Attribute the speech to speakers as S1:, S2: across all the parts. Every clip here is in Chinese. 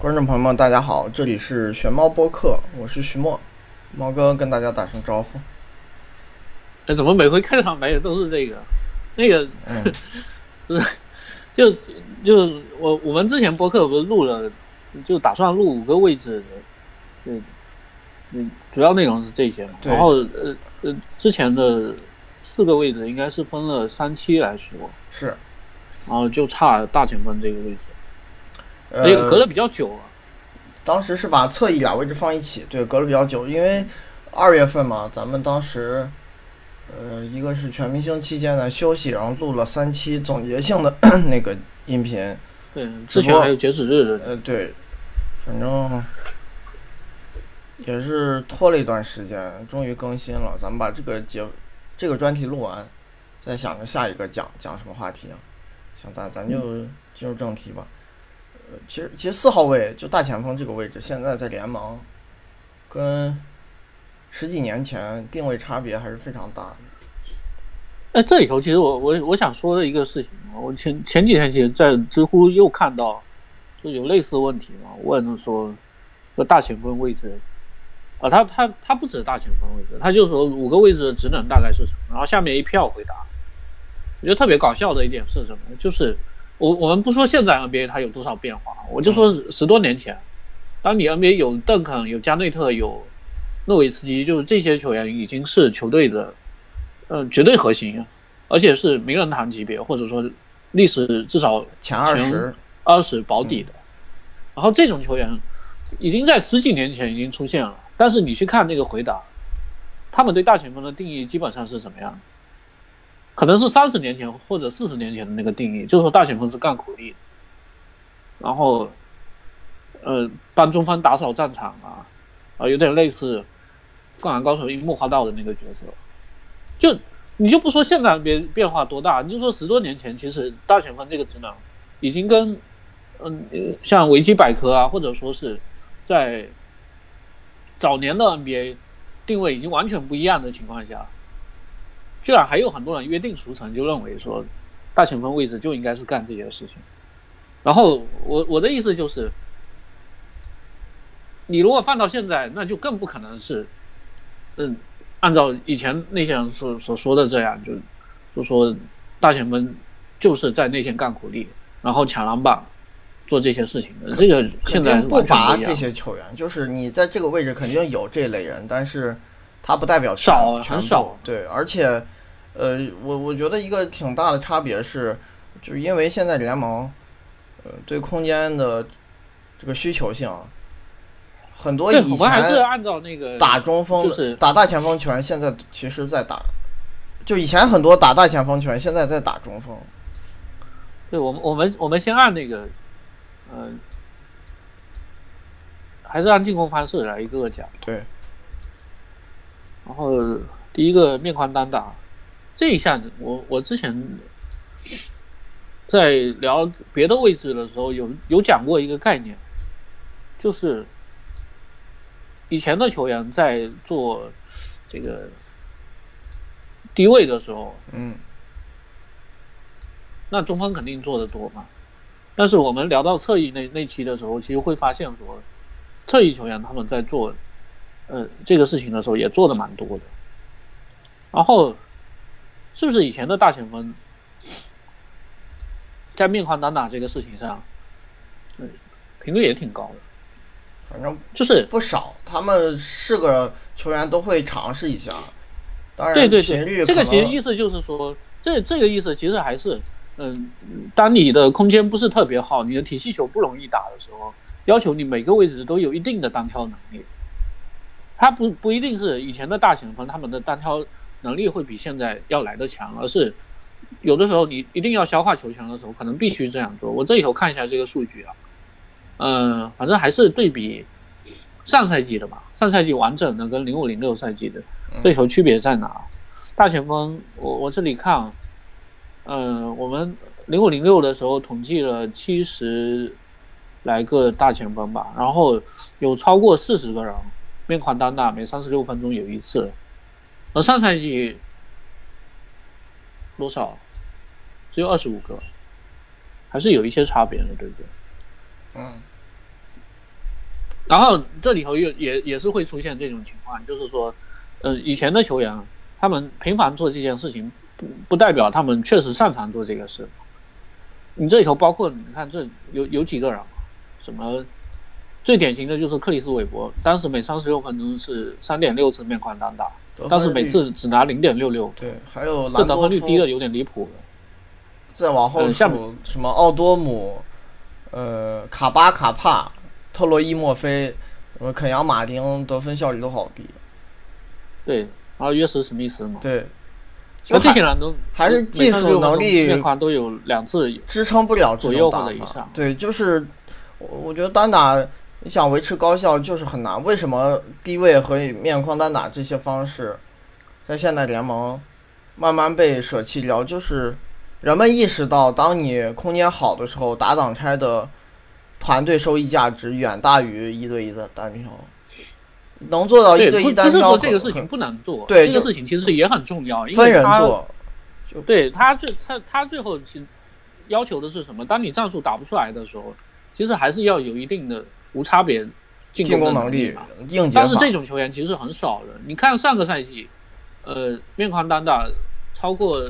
S1: 观众朋友们，大家好，这里是玄猫播客，我是徐墨，猫哥跟大家打声招呼。
S2: 哎，怎么每回开场白的都是这个？那个，
S1: 嗯，
S2: 不是，就就我我们之前播客不是录了，就打算录五个位置的，嗯嗯，主要内容是这些嘛。然后呃呃，之前的四个位置应该是分了三期来说，
S1: 是，
S2: 然后就差大前锋这个位置，
S1: 呃，
S2: 那个隔得比较久了。
S1: 当时是把侧翼俩位置放一起，对，隔了比较久，因为二月份嘛，咱们当时，呃，一个是全明星期间的休息，然后录了三期总结性的 那个音频，
S2: 对，之前还有截止日的。
S1: 呃，对，反正也是拖了一段时间，终于更新了。咱们把这个节这个专题录完，再想着下一个讲讲什么话题啊？行，咱咱就进入正题吧。其实其实四号位就大前锋这个位置，现在在联盟跟十几年前定位差别还是非常大的。
S2: 哎，这里头其实我我我想说的一个事情，我前前几天其实在知乎又看到，就有类似问题嘛，问说这大前锋位置，啊，他他他不止大前锋位置，他就说五个位置的职能大概是什么，然后下面一票回答，我觉得特别搞笑的一点是什么？就是我我们不说现在 NBA 它有多少变化，我就说十多年前，当你 NBA 有邓肯、有加内特、有诺维茨基，就是这些球员已经是球队的。呃，绝对核心，而且是名人堂级别，或者说历史至少
S1: 前二十，
S2: 二十保底的。然后这种球员已经在十几年前已经出现了，但是你去看那个回答，他们对大前锋的定义基本上是怎么样？可能是三十年前或者四十年前的那个定义，就是说大前锋是干苦力，然后呃帮中锋打扫战场啊，啊有点类似《灌篮高手》樱木花道的那个角色。就你就不说现在变变化多大，你就说十多年前，其实大前锋这个职能已经跟嗯像维基百科啊，或者说是在早年的 NBA 定位已经完全不一样的情况下，居然还有很多人约定俗成，就认为说大前锋位置就应该是干这些事情。然后我我的意思就是，你如果放到现在，那就更不可能是嗯。按照以前那些人所所说的这样，就就说大前锋就是在内线干苦力，然后抢篮板，做这些事情的。这个现在
S1: 不乏这些球员，就是你在这个位置肯定有这类人，但是他不代表
S2: 少
S1: 全
S2: 很少。
S1: 对，而且呃，我我觉得一个挺大的差别是，就是因为现在联盟呃对空间的这个需求性。很多以前
S2: 还是按照那个
S1: 打中锋、
S2: 就是
S1: 打大前锋球员，现在其实在打，就以前很多打大前锋球员，现在在打中锋。
S2: 对，我们我们我们先按那个，嗯、呃，还是按进攻方式来一个个讲。
S1: 对。
S2: 然后第一个面框单打这一项，我我之前在聊别的位置的时候，有有讲过一个概念，就是。以前的球员在做这个低位的时候，
S1: 嗯，
S2: 那中锋肯定做的多嘛。但是我们聊到侧翼那那期的时候，其实会发现说，侧翼球员他们在做呃这个事情的时候也做的蛮多的。然后，是不是以前的大前锋在面框单打这个事情上，嗯，频率也挺高的。
S1: 反正
S2: 就是
S1: 不少，他们是个球员都会尝试一下。当然，
S2: 对对
S1: 频率
S2: 对，这个其实意思就是说，这这个意思其实还是，嗯，当你的空间不是特别好，你的体系球不容易打的时候，要求你每个位置都有一定的单挑能力。他不不一定是以前的大前锋，他们的单挑能力会比现在要来的强，而是有的时候你一定要消化球权的时候，可能必须这样做。我这里头看一下这个数据啊。嗯，反正还是对比上赛季的吧。上赛季完整的跟零五零六赛季的这球区别在哪？大前锋，我我这里看，嗯，我们零五零六的时候统计了七十来个大前锋吧，然后有超过四十个人面框单打，每三十六分钟有一次。而上赛季多少？只有二十五个，还是有一些差别的，对不对？
S1: 嗯。
S2: 然后这里头又也也是会出现这种情况，就是说，呃，以前的球员他们频繁做这件事情，不不代表他们确实擅长做这个事。你这里头包括你看这有有几个人，什么最典型的就是克里斯韦伯，当时每三十六分钟是三点六次面框单打，但是每次只拿零点六六。
S1: 对，还有
S2: 这得分率低的有点离谱了。
S1: 再往后数，什么奥多姆，呃，卡巴卡帕，特洛伊莫菲，呃，肯扬马丁得分效率都好低。
S2: 对，然后约什史密斯嘛。
S1: 对。
S2: 那这些人都
S1: 还是技术能力
S2: 面框都有两次
S1: 支撑不了
S2: 左右或者以上。
S1: 对，就是我我觉得单打你想维持高效就是很难。为什么低位和面框单打这些方式在现代联盟慢慢被舍弃掉？就是人们意识到，当你空间好的时候，打挡拆的团队收益价值远大于一对一的单挑。能做到一对一单挑，
S2: 这个事情不难做。
S1: 对，
S2: 这个事情其实也很重要，
S1: 分人做。
S2: 对他最他他最后其要求的是什么？当你战术打不出来的时候，其实还是要有一定的无差别进
S1: 攻
S2: 能
S1: 力
S2: 但是这种球员其实很少的。你看上个赛季，呃，面框单打超过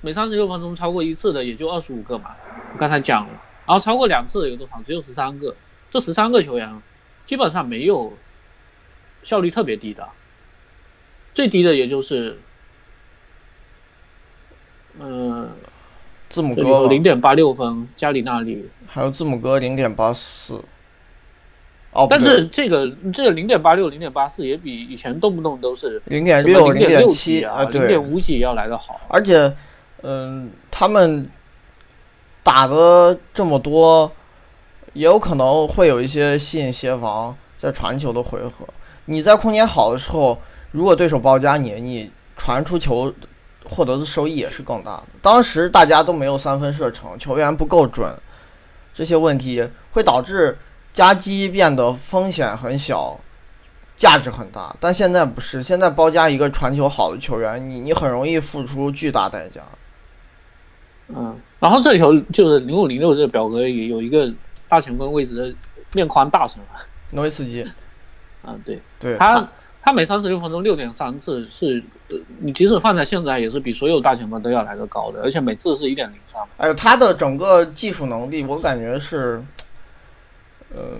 S2: 每三十六分钟超过一次的也就二十五个嘛。我刚才讲了，然后超过两次的有多少？只有十三个。这十三个球员。基本上没有效率特别低的，最低的也就是，嗯，
S1: 字母哥
S2: 零点八六分，加里纳里，
S1: 还有字母哥零点八四，哦，
S2: 但是这个这个零点八六、零点八四也比以前动不动都是
S1: 零点六、
S2: 零
S1: 点七
S2: 啊，零点五几要来的好，
S1: 而且，嗯，他们打的这么多。也有可能会有一些吸引协防在传球的回合。你在空间好的时候，如果对手包夹你，你传出球获得的收益也是更大的。当时大家都没有三分射程，球员不够准，这些问题会导致夹击变得风险很小，价值很大。但现在不是，现在包夹一个传球好的球员，你你很容易付出巨大代价。
S2: 嗯，然后这里头就是零五零六这个表格也有一个。大前锋位置的面宽大神啊，
S1: 诺维斯基，
S2: 啊对，
S1: 对
S2: 他他每三十六分钟六点三次是，你即使放在现在也是比所有大前锋都要来的高的，而且每次是一点零三。
S1: 哎呦，他的整个技术能力我感觉是，呃，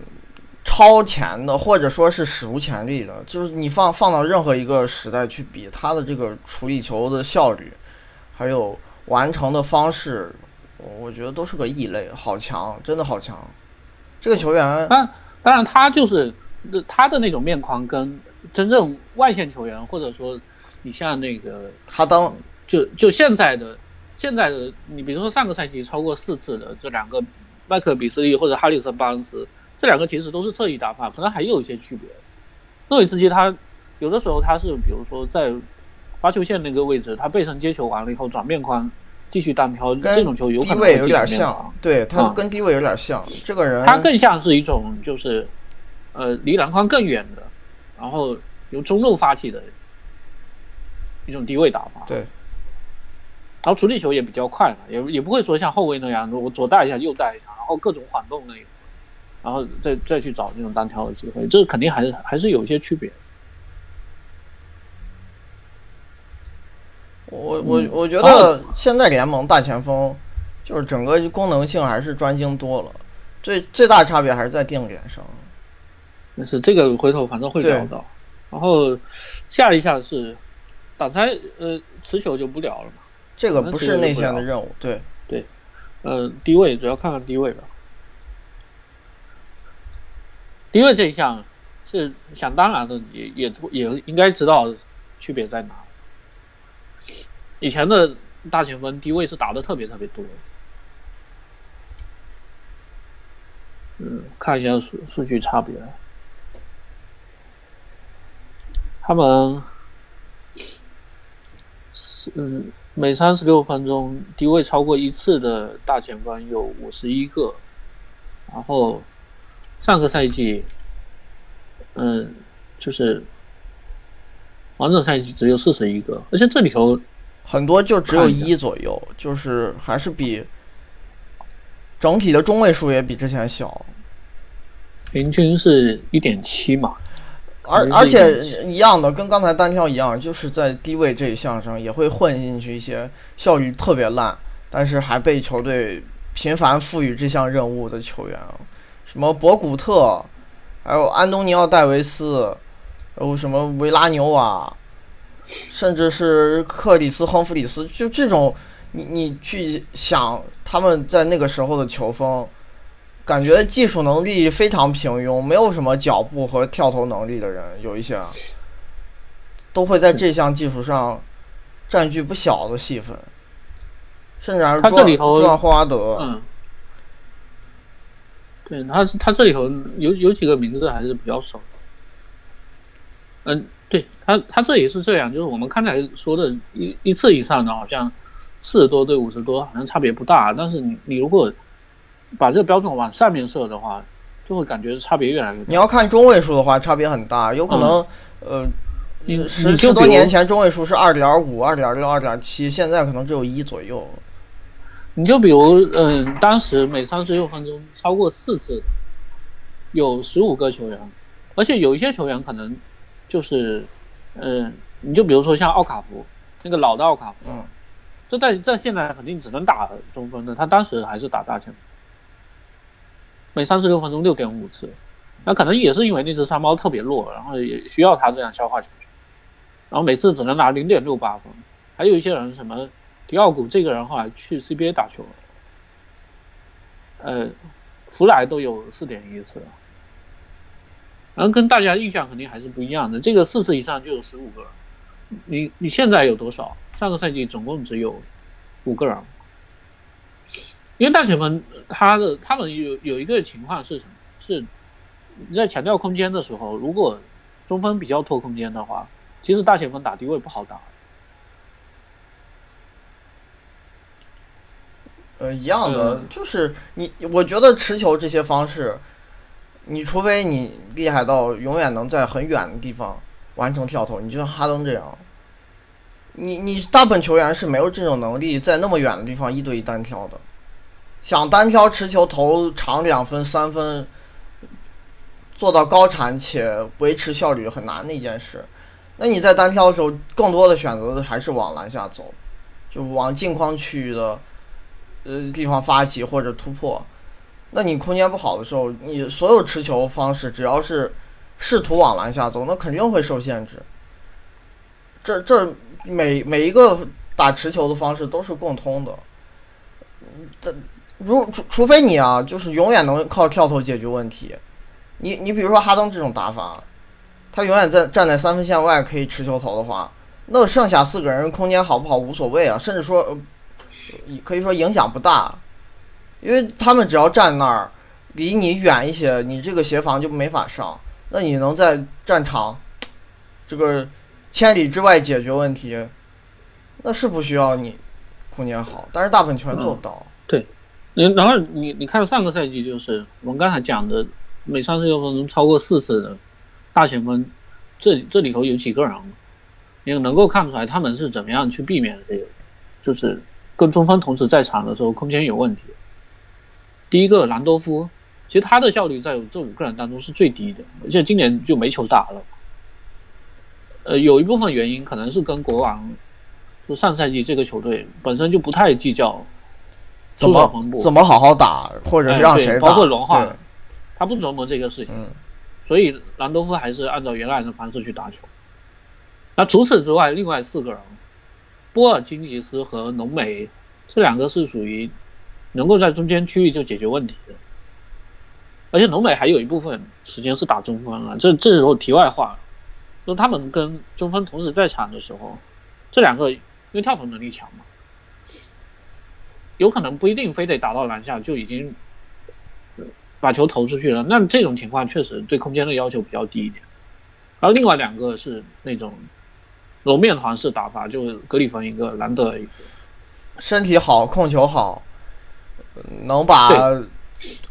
S1: 超前的，或者说是史无前例的。就是你放放到任何一个时代去比，他的这个处理球的效率，还有完成的方式。我觉得都是个异类，好强，真的好强。这个球员，
S2: 当当然他就是他的那种面框，跟真正外线球员，或者说你像那个
S1: 哈登，
S2: 就就现在的现在的你，比如说上个赛季超过四次的这两个麦克比斯利或者哈里森巴恩斯，这两个其实都是侧翼打法，可能还有一些区别。诺维茨基他有的时候他是比如说在发球线那个位置，他背身接球完了以后转面框。继续单挑这种球，有
S1: 可能位有点像，对他跟低位有点像。这个人
S2: 他更像是一种就是，呃，离篮筐更远的，然后由中路发起的一种低位打法。
S1: 对，
S2: 然后处理球也比较快嘛，也也不会说像后卫那样，我左带一下右带一下，然后各种晃动那种，然后再再去找那种单挑的机会，这肯定还是还是有一些区别。
S1: 我我我觉得现在联盟大前锋就是整个功能性还是专精多了，最最大差别还是在定点上。
S2: 没事，这个回头反正会聊到。然后下一项是挡拆，呃，持球就不聊了嘛。
S1: 这个不是内线的任务，对
S2: 对。呃，低位主要看看低位吧。低位这一项是想当然的，也也也应该知道区别在哪。以前的大前锋低位是打的特别特别多，嗯，看一下数数据差别，他们是嗯每三十六分钟低位超过一次的大前锋有五十一个，然后上个赛季，嗯，就是完整赛季只有四十一个，而且这里头。
S1: 很多就只有一左右，就是还是比整体的中位数也比之前小。
S2: 平均是一点七嘛。
S1: 而而且一样的，跟刚才单挑一样，就是在低位这一项上也会混进去一些效率特别烂，但是还被球队频繁赋予这项任务的球员，什么博古特，还有安东尼奥戴维斯，还有什么维拉纽瓦，甚至是克里斯亨弗里斯，就这种，你你去想他们在那个时候的球风。感觉技术能力非常平庸，没有什么脚步和跳投能力的人，有一些都会在这项技术上占据不小的戏份，甚至还是
S2: 他这里头
S1: 做霍华德。
S2: 嗯，对他他这里头有有几个名字还是比较熟。嗯，对他他这也是这样，就是我们刚才说的一一次以上的，好像四十多对五十多，好像差别不大，但是你你如果。把这个标准往上面设的话，就会感觉差别越来越。
S1: 你要看中位数的话，差别很大，有可能，呃，十十多年前中位数是二点五、二点六、二点七，现在可能只有一左右。
S2: 你就比如，嗯，当时每三十六分钟超过四次，有十五个球员，而且有一些球员可能就是，嗯，你就比如说像奥卡福，那个老的奥卡福，
S1: 嗯，
S2: 这在在现在肯定只能打中锋的，他当时还是打大前锋。每三十六分钟六点五次，那可能也是因为那只山猫特别弱，然后也需要它这样消化球权，然后每次只能拿零点六八分。还有一些人什么迪奥古这个人后来去 CBA 打球，呃，弗莱都有四点一次，然后跟大家印象肯定还是不一样的。这个四次以上就有十五个，你你现在有多少？上个赛季总共只有五个人。因为大前锋他的他们有有一个情况是什么？是你在强调空间的时候，如果中锋比较拖空间的话，其实大前锋打低位不好打。
S1: 呃，一样的，就是你，我觉得持球这些方式，你除非你厉害到永远能在很远的地方完成跳投，你就像哈登这样，你你大部分球员是没有这种能力在那么远的地方一对一单挑的。想单挑持球投长两分三分，做到高产且维持效率很难的一件事。那你在单挑的时候，更多的选择的还是往篮下走，就往近框区域的呃地方发起或者突破。那你空间不好的时候，你所有持球方式只要是试图往篮下走，那肯定会受限制。这这每每一个打持球的方式都是共通的，这。如除除非你啊，就是永远能靠跳投解决问题。你你比如说哈登这种打法，他永远在站在三分线外可以持球投的话，那剩下四个人空间好不好无所谓啊，甚至说可以说影响不大，因为他们只要站那儿离你远一些，你这个协防就没法上。那你能在战场这个千里之外解决问题，那是不需要你空间好，但是大部分球员做不到。
S2: 你然后你你看上个赛季就是我们刚才讲的每三十六分钟超过四次的大前锋，这这里头有几个人，你能够看出来他们是怎么样去避免这个，就是跟中锋同时在场的时候空间有问题。第一个兰多夫，其实他的效率在这五个人当中是最低的，而且今年就没球打了。呃，有一部分原因可能是跟国王，就上赛季这个球队本身就不太计较。
S1: 怎么怎么好好打，或者是让谁
S2: 打？包括融化，他不琢磨这个事情，所以兰多夫还是按照原来的方式去打球。那除此之外，另外四个人，波尔津吉斯和浓眉这两个是属于能够在中间区域就解决问题的，而且浓眉还有一部分时间是打中锋啊。这这时候题外话，说他们跟中锋同时在场的时候，这两个因为跳投能力强嘛。有可能不一定非得打到篮下就已经把球投出去了，那这种情况确实对空间的要求比较低一点。然后另外两个是那种揉面团式打法，就格里芬一个，兰德一个，
S1: 身体好，控球好，能把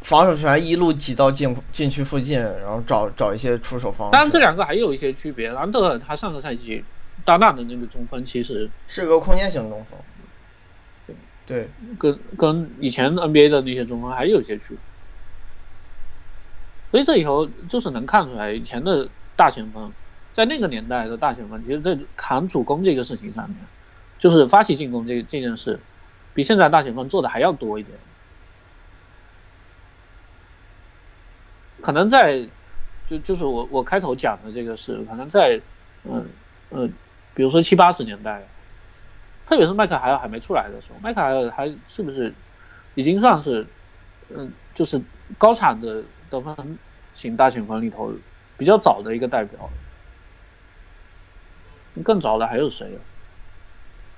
S1: 防守权一路挤到禁禁区附近，然后找找一些出手方式。
S2: 当然，这两个还有一些区别。兰德他上个赛季搭档的那个中锋其实
S1: 是个空间型中锋。对，
S2: 跟跟以前 NBA 的那些中锋还有些区别。所以这以后就是能看出来，以前的大前锋，在那个年代的大前锋，其实在扛主攻这个事情上面，就是发起进攻这这件事，比现在大前锋做的还要多一点。可能在，就就是我我开头讲的这个事，可能在，嗯嗯，比如说七八十年代，特别是麦克海尔还没出来的时候，麦克海尔还是不是已经算是，嗯，就是高产的得分型大前锋里头比较早的一个代表。更早的还有谁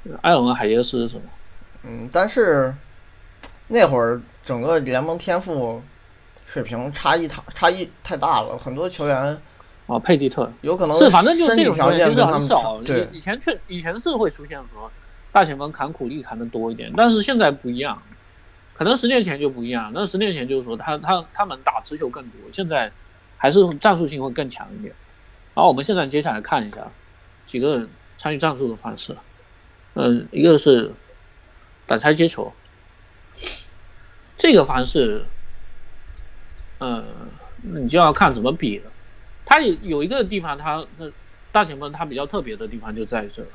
S2: 啊？埃尔文海耶斯是吗？
S1: 嗯，但是那会儿整个联盟天赋。水平差异太差异太大了，很多球员
S2: 啊，佩蒂特
S1: 有可能
S2: 是，反正就是这种
S1: 条件
S2: 很少。对，以前确以前是会出现说大前锋砍苦力砍的多一点，但是现在不一样，可能十年前就不一样。那十年前就是说他他他们打持球更多，现在还是战术性会更强一点。然后我们现在接下来看一下几个参与战术的方式，嗯，一个是挡拆接球，这个方式。嗯，你就要看怎么比了。他有有一个地方，他那大前锋他比较特别的地方就在这，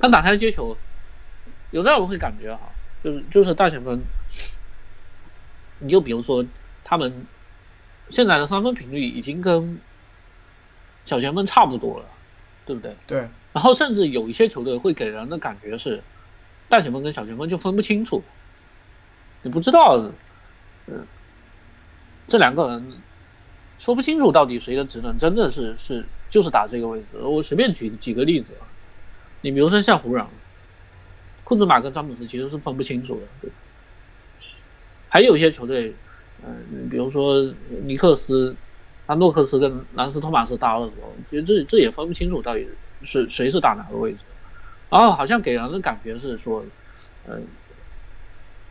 S2: 他打拆接球，有的我会感觉哈，就是就是大前锋，你就比如说他们现在的三分频率已经跟小前锋差不多了，对不对？
S1: 对。
S2: 然后甚至有一些球队会给人的感觉是，大前锋跟小前锋就分不清楚，你不知道，嗯。这两个人说不清楚到底谁的职能真的是是就是打这个位置。我随便举几个例子，你比如说像湖人，库兹马跟詹姆斯其实是分不清楚的。还有一些球队，嗯，比如说尼克斯，他诺克斯跟兰斯托马斯打的时候，其实这这也分不清楚到底是谁是打哪个位置。然后好像给人的感觉是说，嗯，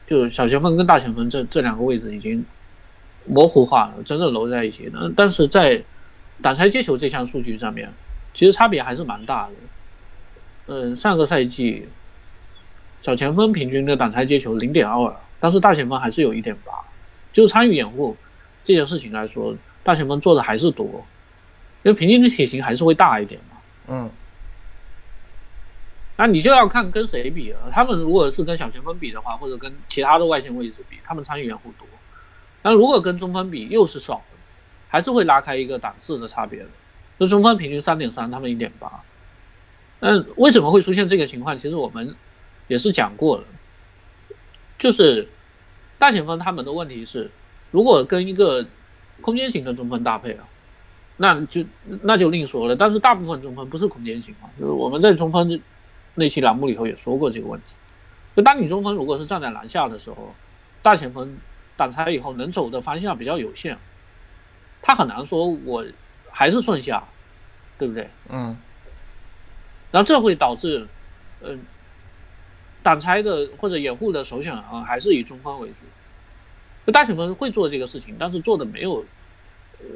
S2: 就小前锋跟大前锋这这两个位置已经。模糊化了，真正揉在一起。那但是在挡拆接球这项数据上面，其实差别还是蛮大的。嗯，上个赛季小前锋平均的挡拆接球零点二，但是大前锋还是有一点八。就参与掩护这件事情来说，大前锋做的还是多，因为平均的体型还是会大一点嘛。
S1: 嗯。
S2: 那你就要看跟谁比了。他们如果是跟小前锋比的话，或者跟其他的外线位置比，他们参与掩护多。但如果跟中锋比又是少的，还是会拉开一个档次的差别的。就中锋平均三点三，他们一点八。嗯，为什么会出现这个情况？其实我们也是讲过了，就是大前锋他们的问题是，如果跟一个空间型的中锋搭配啊，那就那就另说了。但是大部分中锋不是空间型嘛，就是我们在中锋那期栏目里头也说过这个问题。就当你中锋如果是站在篮下的时候，大前锋。挡拆以后能走的方向比较有限，他很难说我还是顺下，对不对？
S1: 嗯。
S2: 然后这会导致，嗯，挡拆的或者掩护的首选啊还是以中锋为主。就大前锋会做这个事情，但是做的没有，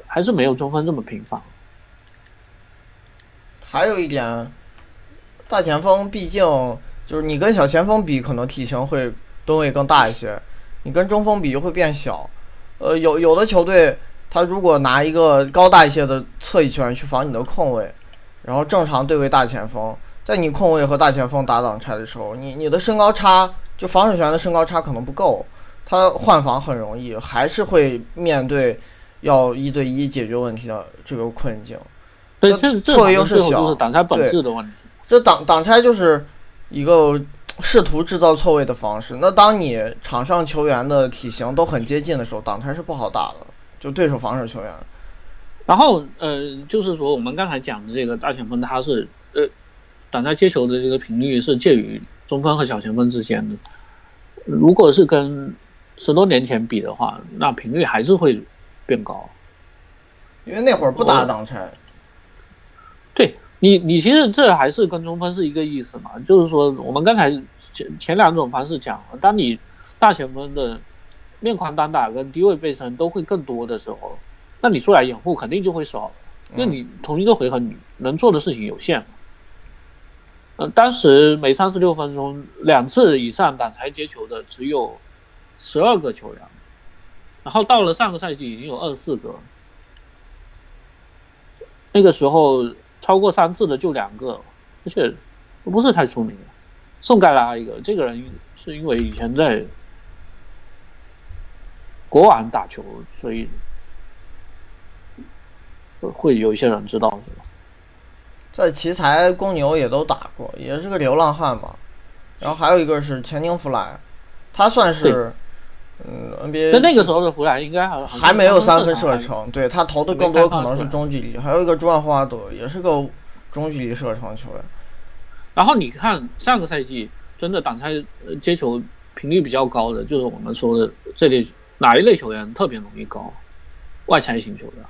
S2: 还是没有中锋这么频繁。
S1: 还有一点，大前锋毕竟就是你跟小前锋比，可能体型会吨位更大一些。你跟中锋比就会变小，呃，有有的球队他如果拿一个高大一些的侧翼球员去防你的控卫，然后正常对位大前锋，在你控卫和大前锋打挡拆的时候，你你的身高差就防守球员的身高差可能不够，他换防很容易，还是会面对要一对一解决问题的这个困境。
S2: 对，这
S1: 错位优势
S2: 小，挡拆本质的问题。
S1: 这挡挡拆就是一个。试图制造错位的方式。那当你场上球员的体型都很接近的时候，挡拆是不好打的，就对手防守球员。
S2: 然后，呃，就是说我们刚才讲的这个大前锋，他是呃，挡拆接球的这个频率是介于中锋和小前锋之间的。如果是跟十多年前比的话，那频率还是会变高，
S1: 因为那会儿不打挡拆。
S2: 对。你你其实这还是跟中锋是一个意思嘛？就是说我们刚才前前两种方式讲了，当你大前锋的面宽单打跟低位背身都会更多的时候，那你出来掩护肯定就会少，因为你同一个回合你能做的事情有限。嗯，当时每三十六分钟两次以上挡拆接球的只有十二个球员，然后到了上个赛季已经有二十四个，那个时候超过三次的就两个，而且都不是太出名。宋盖拉一个，这个人是因为以前在国王打球，所以会有一些人知道，是吧？
S1: 在奇才、公牛也都打过，也是个流浪汉吧。然后还有一个是钱宁弗莱，他算是嗯 NBA。
S2: 那那个时候的弗莱应该还
S1: 还没有三分射
S2: 程，
S1: 程，对他投的更多可能是中距离。还有一个朱万霍华德，也是个中距离射程球员。
S2: 然后你看上个赛季真的挡拆接球频率比较高的，就是我们说的这类哪一类球员特别容易高？外拆型球员，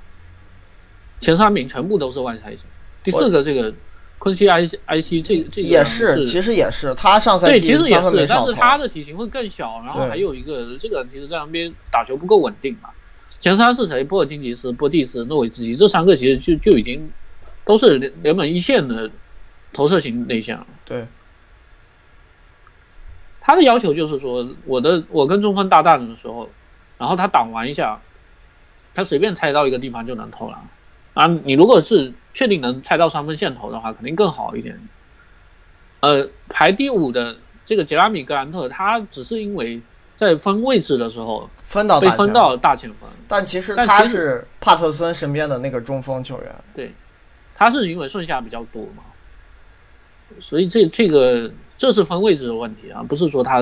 S2: 前三名全部都是外拆型。第四个这个昆西埃埃西，这这个
S1: 也是，其实也是他上赛季
S2: 对，其实也
S1: 是，
S2: 但是他的体型会更小，然后还有一个这个其实在那边打球不够稳定嘛。前三是谁？波尔津吉斯、波蒂斯、诺维茨基，这三个其实就就已经都是联联盟一线的投射型内线了。
S1: 对，
S2: 他的要求就是说，我的我跟中锋搭档的时候，然后他挡完一下，他随便猜到一个地方就能投篮。啊，你如果是确定能猜到三分线投的话，肯定更好一点。呃，排第五的这个杰拉米格兰特，他只是因为在分位置的时候
S1: 分到
S2: 被分到大前锋，
S1: 但其实他是帕特森身边的那个中锋球员。
S2: 对，他是因为顺下比较多嘛，所以这这个这是分位置的问题啊，不是说他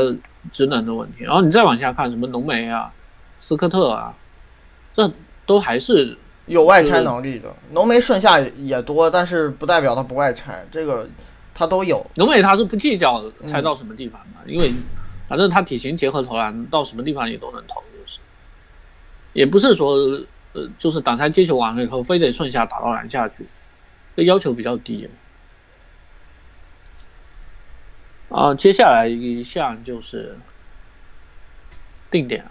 S2: 职能的问题。然后你再往下看，什么浓眉啊、斯科特啊，这都还是。
S1: 有外拆能力的浓眉顺下也多，但是不代表他不外拆，这个他都有。
S2: 浓眉他是不计较拆到什么地方的，因为反正他体型结合投篮，到什么地方也都能投，就是，也不是说呃，就是挡拆接球完了以后非得顺下打到篮下去，这要求比较低。啊，接下来一项就是定点，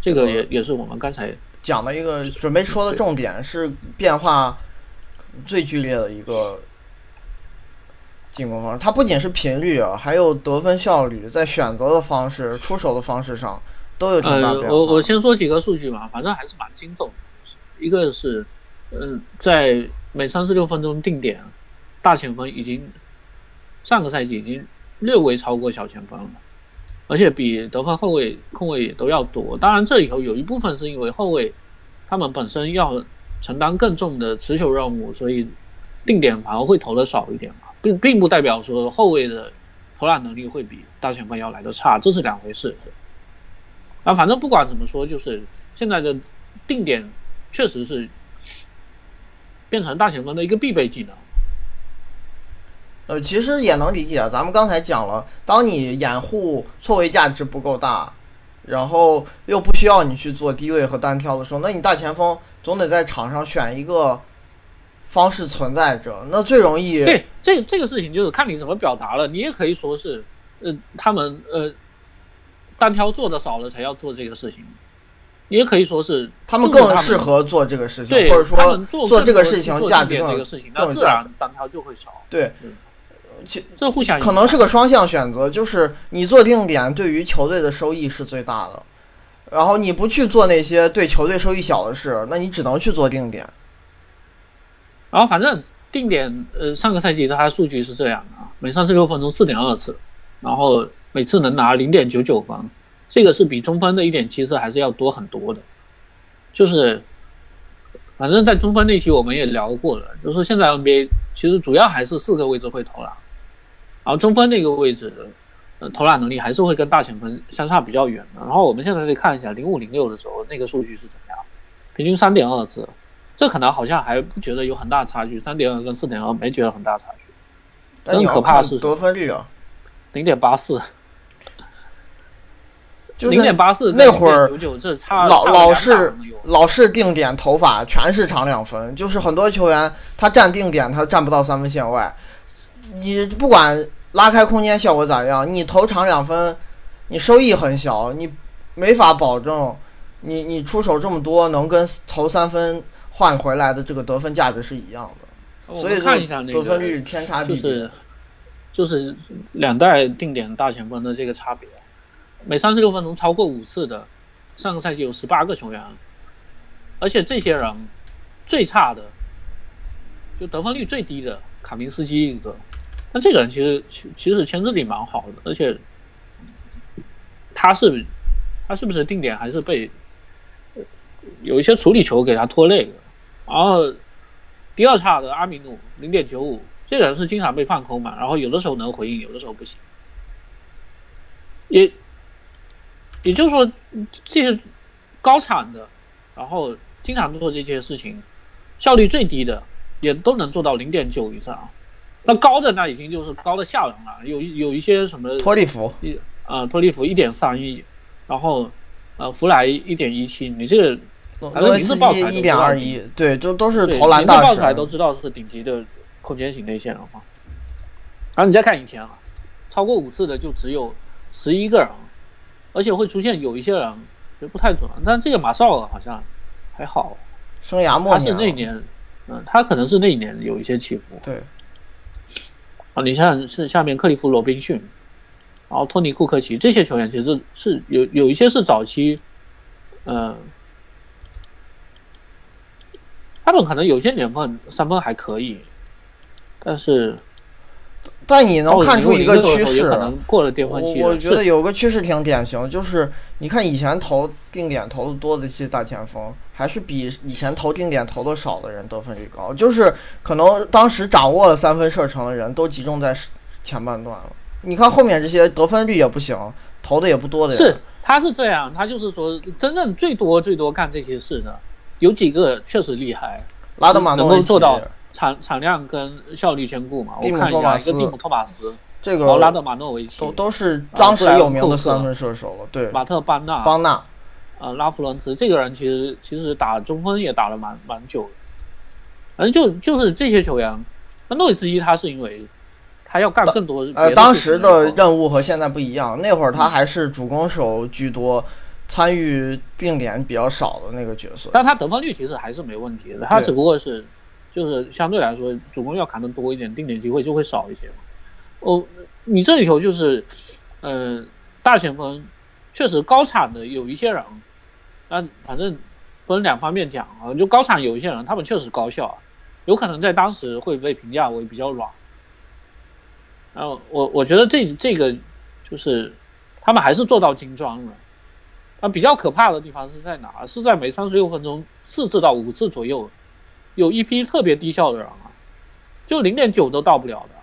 S2: 这个也也是我们刚才。
S1: 讲的一个准备说的重点是变化最剧烈的一个进攻方式，它不仅是频率啊，还有得分效率，在选择的方式、出手的方式上都有挺大变化。
S2: 我我先说几个数据吧，反正还是蛮惊悚的。一个是，嗯，在每三十六分钟定点，大前锋已经上个赛季已经略微超过小前锋了。而且比得分后卫控卫也都要多，当然这里头有一部分是因为后卫他们本身要承担更重的持球任务，所以定点反而会投的少一点嘛，并并不代表说后卫的投篮能力会比大前锋要来的差，这是两回事。啊，反正不管怎么说，就是现在的定点确实是变成大前锋的一个必备技能。
S1: 呃，其实也能理解。咱们刚才讲了，当你掩护错位价值不够大，然后又不需要你去做低位和单挑的时候，那你大前锋总得在场上选一个方式存在着。那最容易
S2: 对这这个事情就是看你怎么表达了。你也可以说是，呃，他们呃单挑做的少了才要做这个事情。你也可以说是
S1: 他们更适合做这个事情，或者说
S2: 做
S1: 这个事情价值
S2: 更更自然单挑就会少。
S1: 对。其
S2: 这互相
S1: 可能是个双向选择，就是你做定点对于球队的收益是最大的，然后你不去做那些对球队收益小的事，那你只能去做定点。
S2: 然后反正定点，呃，上个赛季它数据是这样的啊，每三十六分钟四点二次，然后每次能拿零点九九分，这个是比中锋的一点七次还是要多很多的。就是反正在中锋那期我们也聊过了，就是现在 NBA 其实主要还是四个位置会投篮。然后中锋那个位置，呃，投篮能力还是会跟大前锋相差比较远的。然后我们现在再看一下零五零六的时候那个数据是怎么样，平均三点二次，这可能好像还不觉得有很大差距，三点二跟四点二没觉得很大差距。
S1: 更
S2: 可怕的是
S1: 得分率啊，
S2: 零点八四，
S1: 零
S2: 点八四
S1: 那会儿
S2: 这差
S1: 老老是老是定点投法全是长两分，就是很多球员他站定点他站不到三分线外，你不管。拉开空间效果咋样？你投长两分，你收益很小，你没法保证你你出手这么多能跟投三分换回来的这个得分价值是一样的。所以
S2: 看一下那
S1: 个得分率天差地
S2: 别。就是就是两代定点大前锋的这个差别，每三十六分钟超过五次的，上个赛季有十八个球员，而且这些人最差的就得分率最低的卡明斯基一个。那这个人其实其其实牵制力蛮好的，而且他是他是不是定点还是被有一些处理球给他拖累了？然后第二差的阿米努零点九五，这个人是经常被放空嘛，然后有的时候能回应，有的时候不行。也也就是说，这些高产的，然后经常做这些事情，效率最低的也都能做到零点九以上。那高的那已经就是高的吓人了，有有一些什么
S1: 托利弗
S2: 一啊托利弗一点三亿，然后呃弗莱一点一七，你这个反正名字报出来
S1: 一点二一，对，就都是投篮大
S2: 名字报出来都。知道是顶级的空间型内线了嘛。然后你再看以前啊，超过五次的就只有十一个人，而且会出现有一些人就不太准，但这个马绍尔好像还好，
S1: 生涯末
S2: 他是，那一年，嗯，他可能是那一年有一些起伏。
S1: 对，
S2: 啊，你像是下面克利夫·罗宾逊，然后托尼·库克奇这些球员，其实是有有一些是早期，呃，他们可能有些年份三分还可以，但是
S1: 但你能看出一个趋势
S2: 可，能过了巅峰期。
S1: 我我觉得有个趋势挺典型，就是你看以前投定点投的多的这些大前锋，还是比以前投定点投的少的人得分率高。就是可能当时掌握了三分射程的人都集中在前半段了。你看后面这些得分率也不行，投的也不多的人，
S2: 是，他是这样，他就是说，真正最多最多干这些事的，有几个确实厉害，
S1: 拉德马诺维奇
S2: 能够做到产产量跟效率兼顾嘛。我
S1: 蒂姆
S2: 看一下，
S1: 托马斯
S2: 一个蒂姆托马斯，
S1: 这个
S2: 拉德马诺维奇，
S1: 都都是当时有名的三分射手了。对，
S2: 马特班纳，
S1: 邦纳，
S2: 呃，拉普伦茨这个人其实其实打中锋也打了蛮蛮久的，反正就就是这些球员，那诺维茨基他是因为他要干更多别
S1: 呃，当时的任务和现在不一样，那会儿他还是主攻手居多，参与定点比较少的那个角色。
S2: 但他得分率其实还是没问题的，他只不过是就是相对来说主攻要砍得多一点，定点机会就会少一些嘛。哦，你这里头就是，呃，大前锋确实高产的有一些人，那反正分两方面讲啊，就高产有一些人他们确实高效啊，有可能在当时会被评价为比较软。然后我我觉得这这个就是他们还是做到精装了。啊，比较可怕的地方是在哪？是在每三十六分钟四次到五次左右，有一批特别低效的人啊，就零点九都到不了的。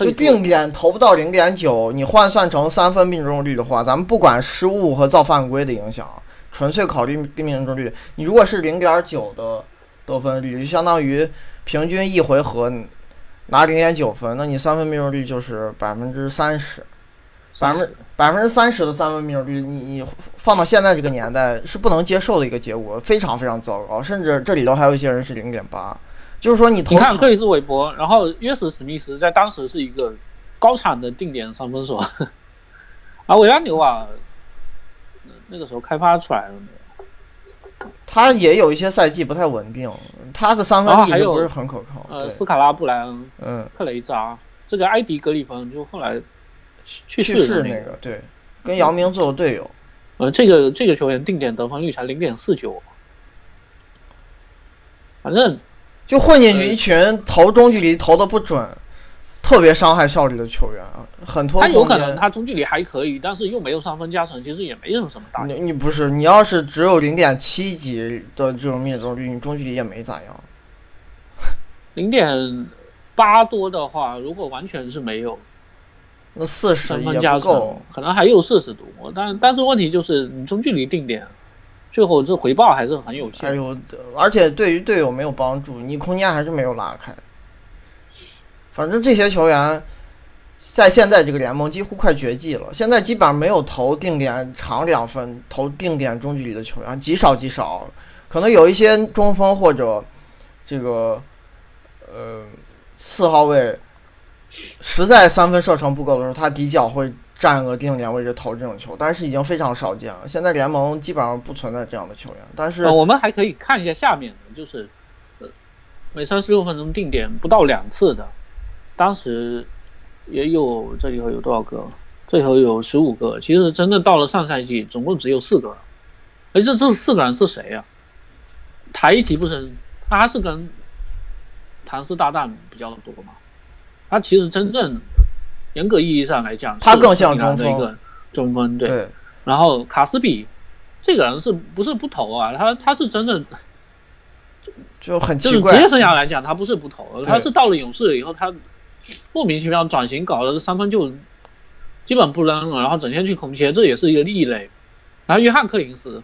S1: 就定点投不到零点九，你换算成三分命中率的话，咱们不管失误和造犯规的影响，纯粹考虑命中率，你如果是零点九的得分率，就相当于平均一回合拿零点九分，那你三分命中率就是百分之三十，百分百分之三十的三分命中率，你你放到现在这个年代是不能接受的一个结果，非常非常糟糕，甚至这里头还有一些人是零点八，就是说你投
S2: 你看克里斯韦伯，然后约什史密斯在当时是一个高产的定点三分手，而维拉纽瓦那个时候开发出来了没有？
S1: 他也有一些赛季不太稳定，他的三分一直不是很可靠。
S2: 呃，斯卡拉布莱恩、
S1: 嗯，
S2: 克雷扎，这个埃迪格里芬就后来去
S1: 去世
S2: 那
S1: 个。对，跟姚明做队友。
S2: 呃，这个这个球员定点得分率才零点四九，反正
S1: 就混进去一群投中距离投的不准，特别伤害效率的球员啊，很多
S2: 他有可能他中距离还可以，但是又没有三分加成，其实也没什么什么大
S1: 你你不是你要是只有零点七几的这种命中率，你中距离也没咋样。
S2: 零点八多的话，如果完全是没有
S1: 那四十也
S2: 分加成
S1: 不够，，
S2: 可能还有四十多。但但是问题就是你中距离定点，最后这回报还是很有
S1: 还
S2: 限。
S1: 有，而且对于队友没有帮助，你空间还是没有拉开。反正这些球员在现在这个联盟几乎快绝迹了，现在基本上没有投定点长两分、投定点中距离的球员，极少极少。可能有一些中锋或者这个呃四号位，实在三分射程不够的时候，他底角会占个定点位置投这种球，但是已经非常少见了。现在联盟基本上不存在这样的球员，但是，
S2: 我们还可以看一下下面的，就是呃，每三十六分钟定点不到两次的，当时也有这里头有多少个？这里头有十五个。其实真的到了上赛季，总共只有四个人。而这这四个人是谁呀、台吉布森，他是跟唐斯大蛋比较多嘛，他其实真正严格意义上来讲，
S1: 他更像中锋
S2: 一个中锋，对。
S1: 对，
S2: 然后卡斯比这个人是不是不投啊？他他是真的
S1: 就很奇
S2: 就是职业。生涯来讲，他不是不投，他是到了勇士以后，他莫名其妙转型搞了三分就基本不扔了，然后整天去空切，这也是一个异类。然后约翰克林斯，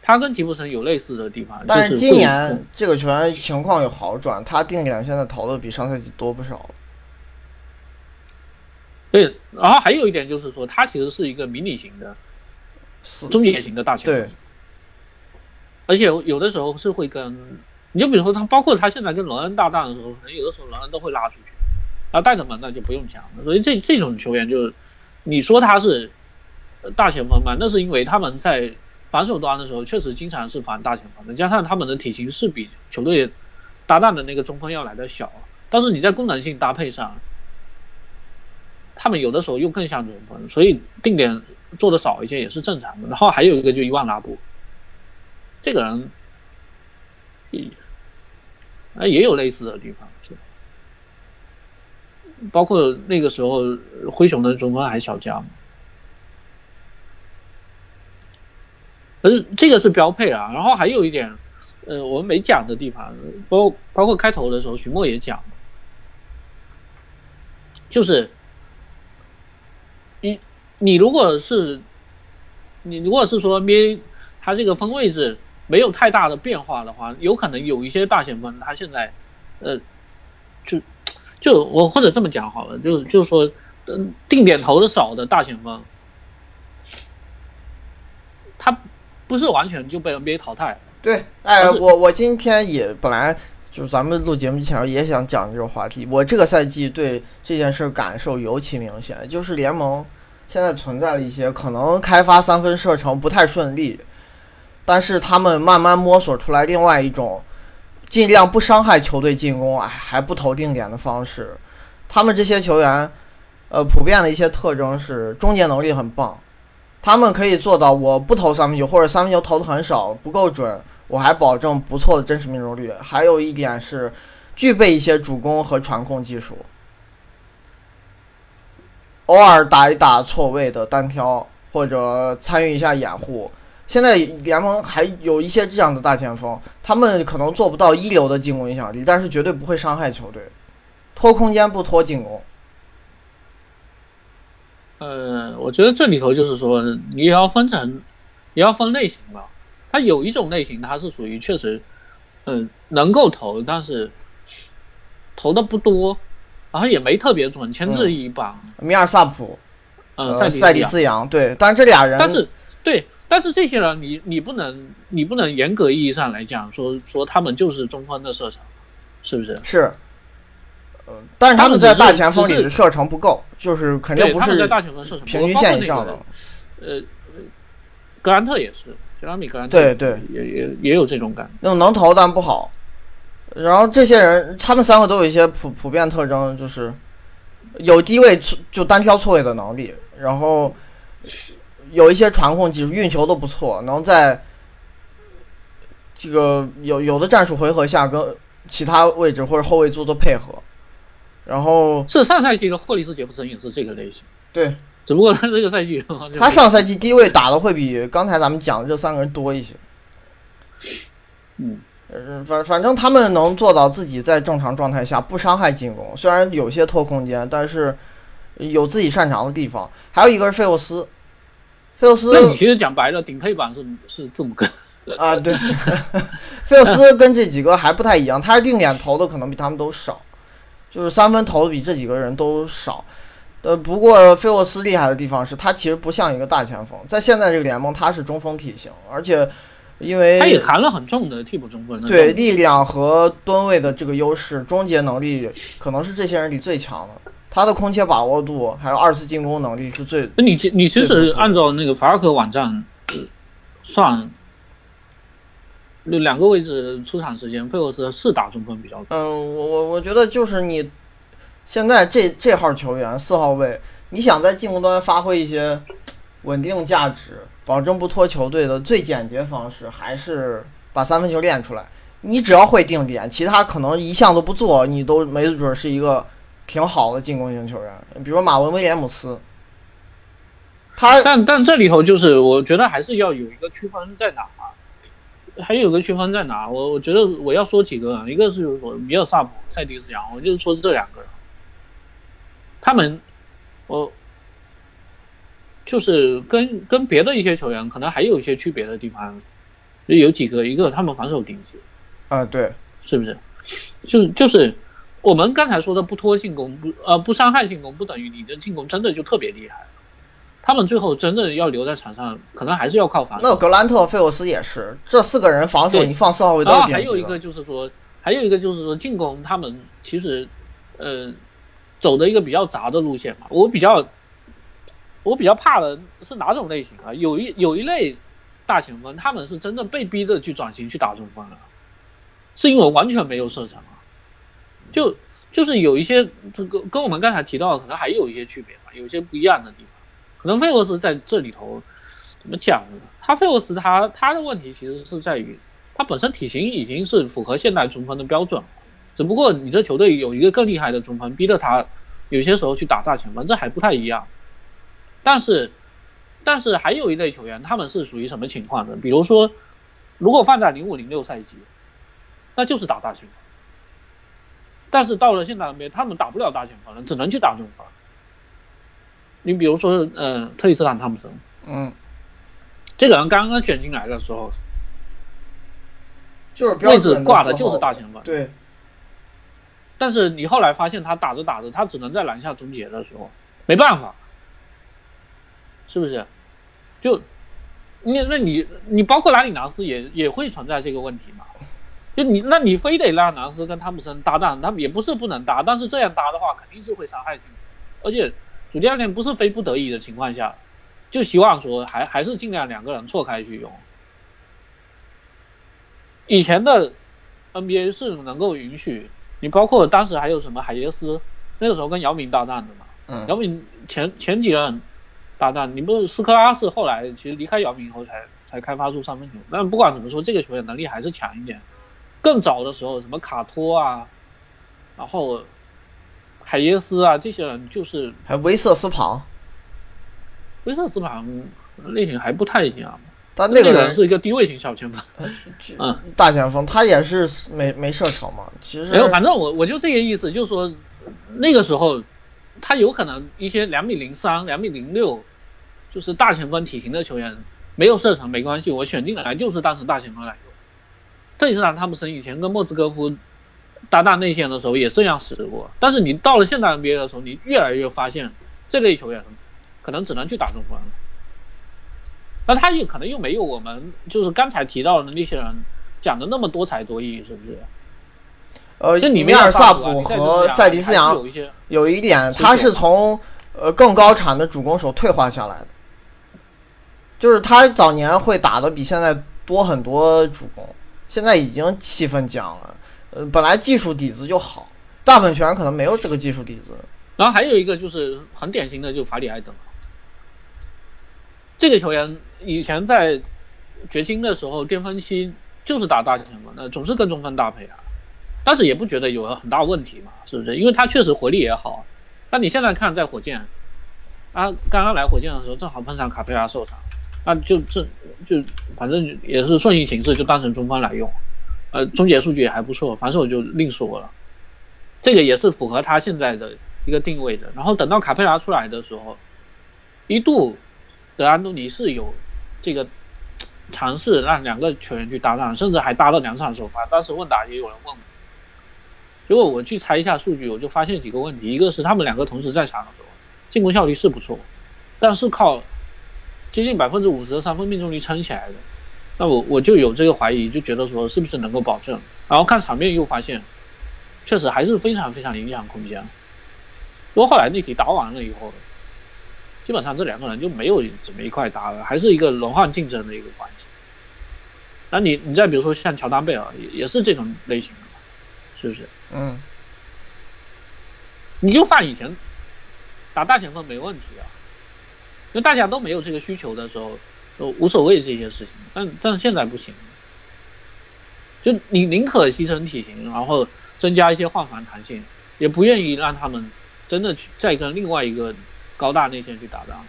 S2: 他跟吉布森有类似的地方，
S1: 但
S2: 是是
S1: 今年这个球员情况有好转，他定点现在投的比上赛季多不少了。
S2: 对，然后还有一点就是说，他其实是一个迷你型的中野型的大前锋
S1: 对，
S2: 而且有的时候是会跟，你就比如说他，包括他现在跟罗恩搭档的时候，可能有的时候罗恩都会拉出去，然后戴特蒙那就不用讲了。所以这这种球员就是，你说他是呃大前锋嘛，那是因为他们在防守端的时候确实经常是防大前锋的，加上他们的体型是比球队搭档的那个中锋要来的小，但是你在功能性搭配上，他们有的时候又更像中锋，所以定点做的少一些也是正常的。然后还有一个就伊万拉布，这个人也也有类似的地方，包括那个时候灰熊的中锋还小将嘛，可是这个是标配啊。然后还有一点，呃，我们没讲的地方，包包括开头的时候，徐墨也讲，就是你你如果是你如果是说 NBA 它这个分位置没有太大的变化的话，有可能有一些大前锋他现在，呃，就就我或者这么讲好了，就就是说，嗯，定点投的少的大前锋，他不是完全就被 NBA 淘汰，
S1: 对，哎，我我今天也本来就是咱们录节目之前也想讲这个话题。我这个赛季对这件事感受尤其明显，就是联盟现在存在了一些可能开发三分射程不太顺利，但是他们慢慢摸索出来另外一种尽量不伤害球队进攻，哎，还不投定点的方式。他们这些球员，呃，普遍的一些特征是终结能力很棒，他们可以做到我不投三分球，或者三分球投的很少，不够准，我还保证不错的真实命中率。还有一点是具备一些主攻和传控技术，偶尔打一打错位的单挑，或者参与一下掩护。现在联盟还有一些这样的大前锋，他们可能做不到一流的进攻影响力，但是绝对不会伤害球队，拖空间不拖进攻。
S2: 呃，我觉得这里头就是说，你也要分成，也要分类型吧。它有一种类型，它是属于确实，嗯、能够投，但是投的不多，然后也没特别准，牵制一把，
S1: 米尔萨普，
S2: 嗯，
S1: 呃，
S2: 塞
S1: 塞
S2: 蒂斯
S1: 扬，对，但是这俩人，
S2: 但是对，但是这些人你你不能你不能严格意义上来讲说说他们就是中锋的射程，是不是？
S1: 是，呃，但是他们在大前锋里的射程不够，就是肯定，不是
S2: 大前锋射程
S1: 平均线以上的。
S2: 呃，格兰特也是，杰拉米格兰特
S1: 对对，
S2: 也也也有这种感觉。
S1: 那种能投但不好。然后这些人，他们三个都有一些普普遍特征，就是有低位就单挑错位的能力，然后有一些传控技术，运球都不错，能在这个有有的战术回合下跟其他位置或者后卫做做配合。然后
S2: 是上赛季的霍利斯·杰弗森也是这个类型，
S1: 对
S2: 只不过他这个赛季
S1: 他上赛季低位打的会比刚才咱们讲的这三个人多一些。
S2: 嗯
S1: 嗯，反反正他们能做到自己在正常状态下不伤害进攻，虽然有些拖空间，但是有自己擅长的地方。还有一个是费沃斯，费沃斯
S2: 那你其实讲白了，顶配版是是字母哥，
S1: 啊，对，费沃斯跟这几个还不太一样，他是定点投的可能比他们都少，就是三分投的比这几个人都少。呃，不过费沃斯厉害的地方是他其实不像一个大前锋，在现在这个联盟他是中锋体型，而且因为
S2: 他也扛了很重的替补中锋。
S1: 对力量和吨位的这个优势，终结能力可能是这些人里最强的。他的空切把握度还有二次进攻能力是最
S2: 那你其你其实按照那个法尔克网站呃算，那两个位置出场时间，费沃斯是打中锋比较多。
S1: 嗯，我我我觉得就是你现在这这号球员四号位，你想在进攻端发挥一些稳定价值，保证不拖球队的最简洁方式，还是把三分球练出来。你只要会定点，其他可能一项都不做，你都没准是一个挺好的进攻型球员。比如马文威廉姆斯，他
S2: 但但这里头就是我觉得还是要有一个区分在哪，还有个区分在哪？我我觉得我要说几个，一个是我米尔萨普、塞迪斯扬，我就是说这两个人，他们我就是跟跟别的一些球员可能还有一些区别的地方，就有几个，一个他们防守顶级，
S1: 啊，对，
S2: 是不是？就是就是我们刚才说的不拖进攻，不呃不伤害进攻，不等于你的进攻真的就特别厉害。他们最后真的要留在场上，可能还是要靠防守。
S1: 那格兰特、费沃斯也是，这四个人防守你放四号位都
S2: 然。还有一个就是说，还有一个就是说进攻，他们其实呃走的一个比较杂的路线嘛。我比较我比较怕的是哪种类型啊？有一有一类大前锋，他们是真正被逼着去转型去打中锋了，是因为完全没有射程啊。就就是有一些这个跟我们刚才提到的，可能还有一些区别嘛，有些不一样的地方。可能费沃斯在这里头怎么讲呢？他费沃斯他他的问题其实是在于他本身体型已经是符合现代中锋的标准了，只不过你这球队有一个更厉害的中锋，逼着他有些时候去打大前锋，这还不太一样。但是，但是还有一类球员，他们是属于什么情况呢？比如说，如果放在零五零六赛季，那就是打大前锋。但是到了现在 NBA，他们打不了大前锋了，只能去打中锋。你比如说，呃，特里斯坦·汤普森，
S1: 嗯，
S2: 这个人刚刚选进来的时候，
S1: 就是
S2: 位置挂的就是大前锋。
S1: 对，
S2: 但是你后来发现他打着打着，他只能在篮下终结的时候，没办法，是不是？就你那你你包括拉里南斯也也会存在这个问题嘛？就你那你非得让南斯跟汤普森搭档，他们也不是不能搭，但是这样搭的话肯定是会伤害进攻，而且主教练不是非不得已的情况下，就希望说还还是尽量两个人错开去用。以前的 NBA 是能够允许你，包括当时还有什么海耶斯，那个时候跟姚明搭档的嘛。
S1: 嗯，
S2: 姚明前前几任搭档，你不是斯科拉是后来其实离开姚明以后才才开发出三分球，但不管怎么说，这个球员能力还是强一点。更早的时候，什么卡托啊，然后海耶斯啊，这些人就是
S1: 还有维瑟斯庞，
S2: 威瑟斯庞类型还不太一样。
S1: 但那个
S2: 人
S1: 人
S2: 是一个低位型小前锋，嗯，
S1: 大前锋，他也是没没射程嘛。其实
S2: 没有，反正我我就这个意思，就是说那个时候他有可能一些两米零三、两米零六，就是大前锋体型的球员没有射程没关系，我选进来就是当成大前锋来用。特里斯坦·汤普森以前跟莫兹戈夫搭档内线的时候也这样使过，但是你到了现在 NBA 的时候，你越来越发现这类球员可能只能去打中锋了。那他也可能又没有我们就是刚才提到的那些人讲的那么多才多艺，是不是？
S1: 呃，
S2: 就你
S1: 米尔萨
S2: 普
S1: 普和塞迪斯扬
S2: 有一些
S1: 有一点，他是从呃更高产的主攻手退化下来的，就是他早年会打的比现在多很多主攻，现在已经气氛僵了。呃，本来技术底子就好，大部分球员可能没有这个技术底子。
S2: 然后还有一个就是很典型的，就法里埃登，这个球员以前在掘金的时候巅峰期就是打大前锋的，总是跟中锋搭配啊，但是也不觉得有很大问题嘛，是不是？因为他确实活力也好。但你现在看在火箭，啊，刚刚来火箭的时候正好碰上卡佩拉受伤，那就这就反正也是顺应形势，就当成中锋来用。呃，终结数据也还不错，防守就另说了。这个也是符合他现在的一个定位的。然后等到卡佩拉出来的时候，一度德安东尼是有这个尝试让两个球员去搭档，甚至还搭了两场首发。当时问答也有人问我，结果我去查一下数据，我就发现几个问题：一个是他们两个同时在场的时候，进攻效率是不错，但是靠接近百分之五十的三分命中率撑起来的。那我我就有这个怀疑，就觉得说是不是能够保证？然后看场面又发现，确实还是非常非常影响空间。不过后来那题打完了以后，基本上这两个人就没有怎么一块打了，还是一个轮换竞争的一个关系。那你你再比如说像乔丹贝尔也也是这种类型的嘛，是不是？
S1: 嗯，
S2: 你就放以前打大前锋没问题啊，因为大家都没有这个需求的时候，都无所谓这些事情。但但是现在不行，就你宁可牺牲体型，然后增加一些换防弹性，也不愿意让他们真的去再跟另外一个高大内线去打仗。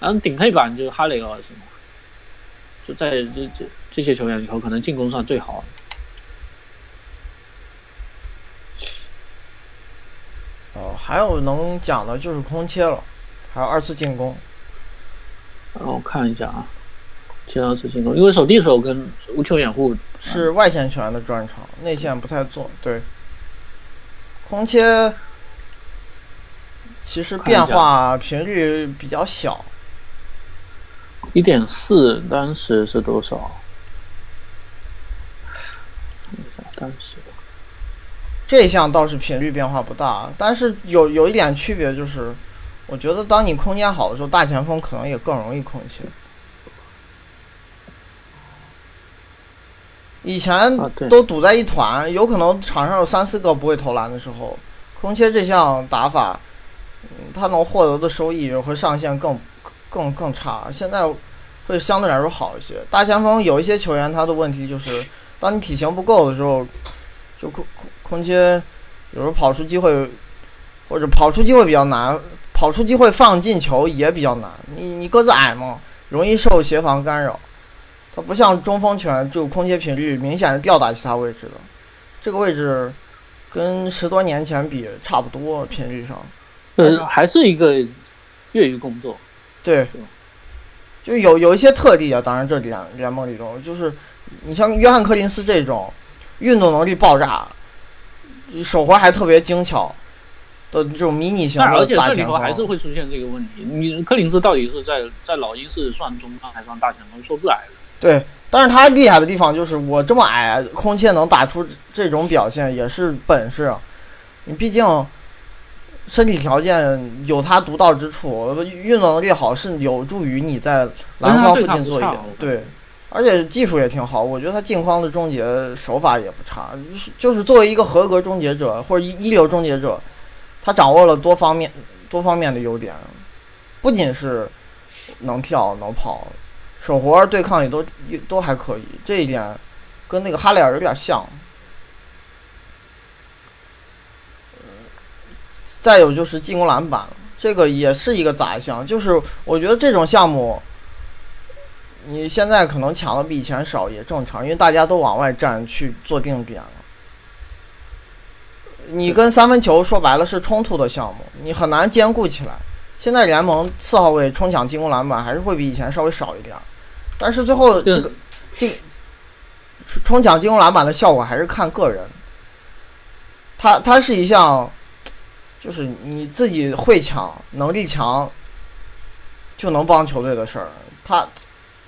S2: 然后顶配版就是哈雷尔是吗？就在这这这些球员里头，可能进攻上最好。
S1: 哦，还有能讲的就是空切了，还有二次进攻。
S2: 让我看一下啊，切二次进攻，因为手递手跟无球掩护
S1: 是外线球员的专长，内线不太做。对，空切其实变化频率比较小。
S2: 一点四，当时是多少？当时
S1: 这项倒是频率变化不大，但是有有一点区别就是，我觉得当你空间好的时候，大前锋可能也更容易空切。以前都堵在一团，有可能场上有三四个不会投篮的时候，空切这项打法，他能获得的收益和上限更。更更差，现在会相对来说好一些。大前锋有一些球员，他的问题就是，当你体型不够的时候，就空空空切，有时候跑出机会，或者跑出机会比较难，跑出机会放进球也比较难。你你个子矮嘛，容易受协防干扰。他不像中锋球员，就空切频率明显是吊打其他位置的。这个位置跟十多年前比差不多，频率上。
S2: 呃，还是一个业余工作。
S1: 对，就有有一些特例啊。当然，这联联盟里头，就是你像约翰·柯林斯这种运动能力爆炸、手活还特别精巧的这种迷你型的
S2: 而且这里头还是会出现这个问题。你柯林斯到底是在在老鹰是算中锋还是算大前锋，说不来
S1: 对，但是他厉害的地方就是我这么矮，空切能打出这种表现也是本事。你毕竟。身体条件有他独到之处，运动能力好是有助于你在篮筐附近作业。对，而且技术也挺好，我觉得他镜框的终结手法也不差。就是作为一个合格终结者或者一一流终结者，他掌握了多方面多方面的优点，不仅是能跳能跑，手活对抗也都都还可以。这一点跟那个哈雷尔有点像。再有就是进攻篮板，这个也是一个杂项。就是我觉得这种项目，你现在可能抢的比以前少也正常，因为大家都往外站去做定点了。你跟三分球说白了是冲突的项目，你很难兼顾起来。现在联盟四号位冲抢进攻篮板还是会比以前稍微少一点，但是最后这个这冲抢进攻篮板的效果还是看个人。它它是一项。就是你自己会抢，能力强，就能帮球队的事儿。他，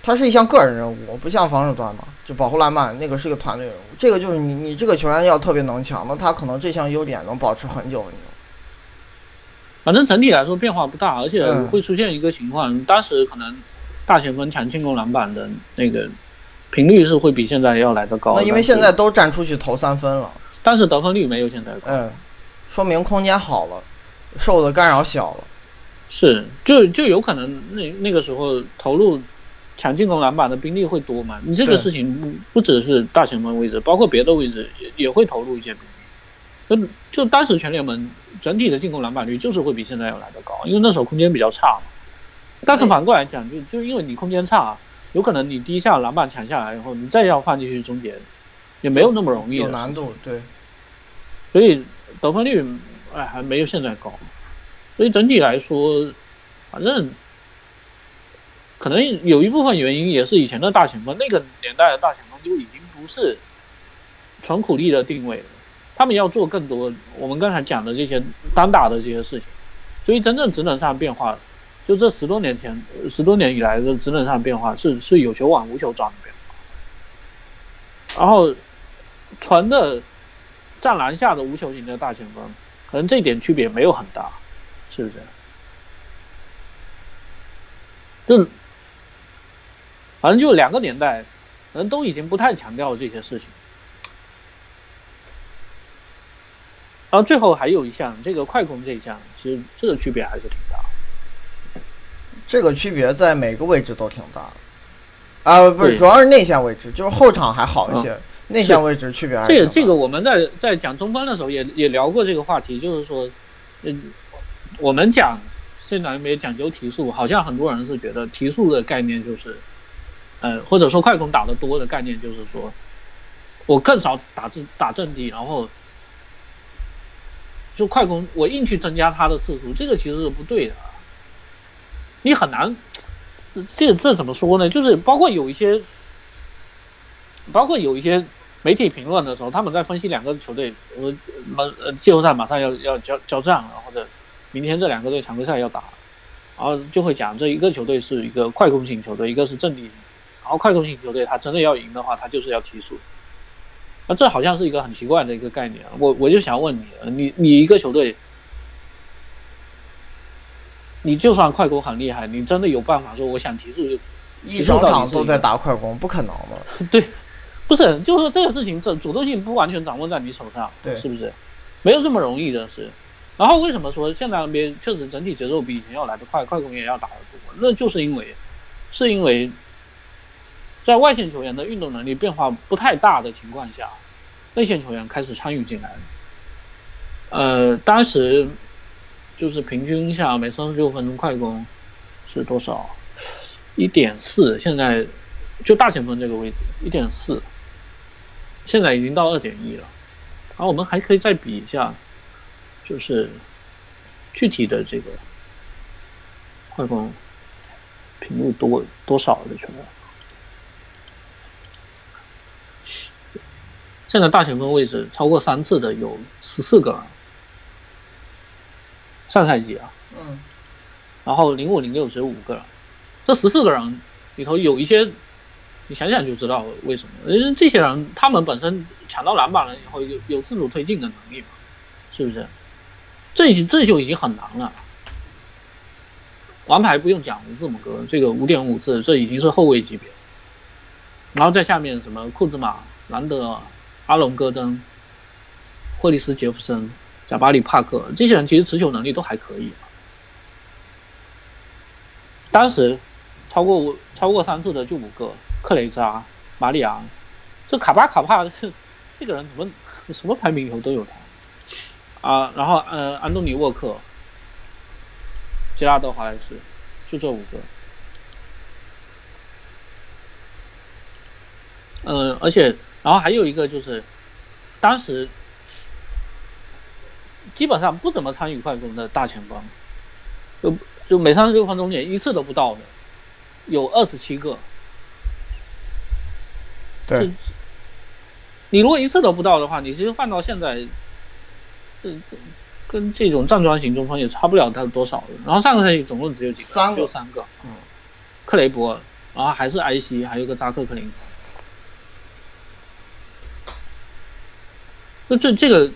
S1: 他是一项个人任务，不像防守端嘛，就保护篮板那个是个团队任务。这个就是你，你这个球员要特别能抢，那他可能这项优点能保持很久很久。
S2: 反正整体来说变化不大，而且会出现一个情况，当时可能大前锋抢进攻篮板的那个频率是会比现在要来的高。
S1: 那因为现在都站出去投三分了，
S2: 但是得分率没有现在高。
S1: 嗯。说明空间好了，受的干扰小了，
S2: 是就就有可能那那个时候投入抢进攻篮板的兵力会多吗？你这个事情不只是大前锋位置，包括别的位置也也会投入一些兵力。就就当时全联盟整体的进攻篮板率就是会比现在要来的高，因为那时候空间比较差嘛。但是反过来讲，就就因为你空间差，有可能你第一下篮板抢下来以后，你再要放进去终结，也没有那么容易，
S1: 有难度，对，
S2: 所以。得分率，哎，还没有现在高，所以整体来说，反正可能有一部分原因也是以前的大前锋，那个年代的大前锋就已经不是纯苦力的定位了，他们要做更多我们刚才讲的这些单打的这些事情，所以真正职能上变化，就这十多年前十多年以来的职能上变化是是有球往无球转的变化，然后纯的。站篮下的无球型的大前锋，可能这点区别没有很大，是不是？这反正就两个年代，可能都已经不太强调这些事情。然后最后还有一项，这个快攻这一项，其实这个区别还是挺大。
S1: 这个区别在每个位置都挺大的。啊，不是，主要是内线位置，就是后场还好一些，内线位置区别还是
S2: 这个这个我们在在讲中锋的时候也也聊过这个话题，就是说，嗯，我们讲现在 NBA 讲究提速，好像很多人是觉得提速的概念就是，呃，或者说快攻打得多的概念就是说，我更少打阵打阵地，然后就快攻我硬去增加他的次数，这个其实是不对的。你很难，这这怎么说呢？就是包括有一些，包括有一些媒体评论的时候，他们在分析两个球队，呃，马呃季后赛马上要要交交战了，或者明天这两个队常规赛要打，然后就会讲这一个球队是一个快攻型球队，一个是阵地型，然后快攻型球队他真的要赢的话，他就是要提速。那这好像是一个很奇怪的一个概念，我我就想问你，你你一个球队，你就算快攻很厉害，你真的有办法说我想提速就
S1: 一整场都在打快攻，不可能的。
S2: 对，不是，就是说这个事情，这主动性不完全掌握在你手上，
S1: 对
S2: 是不是？没有这么容易的事。然后为什么说现在 NBA 确实整体节奏比以前要来得快，快攻也要打得多？那就是因为，是因为，在外线球员的运动能力变化不太大的情况下，内线球员开始参与进来。呃，当时就是平均下每三十六分钟快攻是多少？一点四，现在就大前锋这个位置一点四，现在已经到二点一了。然后我们还可以再比一下，就是具体的这个快攻频率多多少的球员。现在大前锋位置超过三次的有十四个人，上赛季啊，
S1: 嗯，
S2: 然后零五零六只有五个人，这十四个人里头有一些，你想想就知道为什么。因为这些人他们本身抢到篮板了以后有有自主推进的能力嘛，是不是？这已经这就已经很难了。王牌不用讲，字母哥这个五点五次，这已经是后卫级别。然后在下面什么库兹马、兰德尔、阿隆戈登、霍利斯杰弗森、贾巴里帕克这些人，其实持球能力都还可以。当时超过五超过三次的就五个，克雷扎、马里昂，这卡巴卡帕是 这个人怎么 什么排名以后都有他啊？然后呃，安东尼沃克、杰拉德华莱士，就这五个。嗯，而且然后还有一个就是，当时基本上不怎么参与快攻的大前锋，就就每三十六分钟连一次都不到的，有二十七个。
S1: 对，
S2: 你如果一次都不到的话，你其实放到现在，这这跟这种站桩型中锋也差不了他多少的。然后上个赛季总共只有几个，
S1: 三个
S2: 就三个。
S1: 嗯，
S2: 克雷伯，然后还是埃希，还有个扎克克林斯。那这这个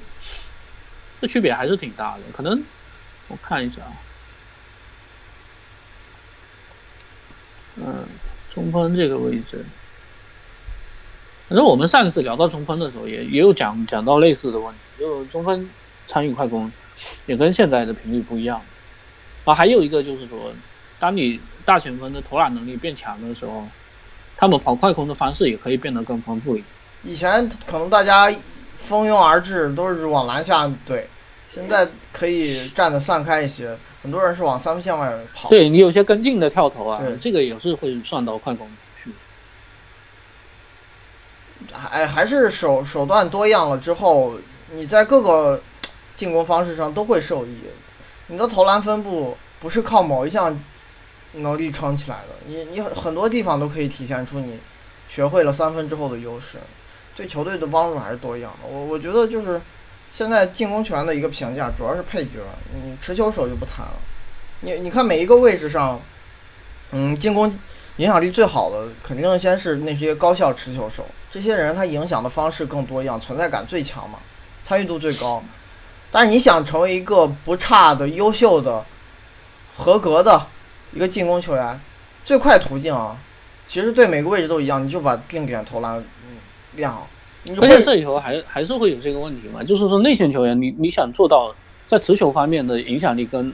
S2: 这区别还是挺大的，可能我看一下啊，嗯，中锋这个位置，反正我们上一次聊到中锋的时候也，也有讲讲到类似的问题，就中锋参与快攻也跟现在的频率不一样。啊，还有一个就是说，当你大前锋的投篮能力变强的时候，他们跑快攻的方式也可以变得更丰富一点。
S1: 以前可能大家蜂拥而至，都是往篮下怼，现在可以站得散开一些，很多人是往三分线外跑。
S2: 对你有些跟进的跳投啊
S1: 对，
S2: 这个也是会算到快攻去。
S1: 还还是手手段多样了之后，你在各个进攻方式上都会受益。你的投篮分布不是靠某一项能力撑起来的，你你很多地方都可以体现出你学会了三分之后的优势，对球队的帮助还是多一样的。我我觉得就是现在进攻权的一个评价主要是配角，你持球手就不谈了。你你看每一个位置上，嗯，进攻影响力最好的肯定先是那些高效持球手，这些人他影响的方式更多样，存在感最强嘛，参与度最高。但是你想成为一个不差的、优秀的、合格的一个进攻球员，最快途径啊，其实对每个位置都一样，你就把定点投篮嗯练好。你
S2: 而且
S1: 会
S2: 这里头还还是会有这个问题嘛，就是说内线球员你你想做到在持球方面的影响力跟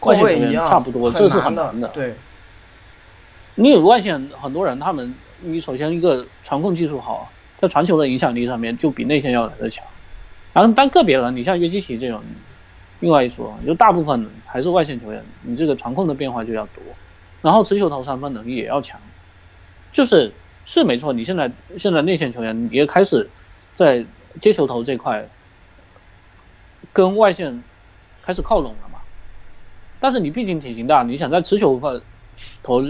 S2: 外线球员差不多，这是
S1: 很
S2: 难
S1: 的。对，
S2: 你有外线很多人他们你首先一个传控技术好，在传球的影响力上面就比内线要来的强。然后当个别人，你像约基奇这种，另外一说，就大部分还是外线球员，你这个传控的变化就要多，然后持球投三分能力也要强。就是是没错，你现在现在内线球员也开始在接球头这块跟外线开始靠拢了嘛。但是你毕竟体型大，你想在持球方投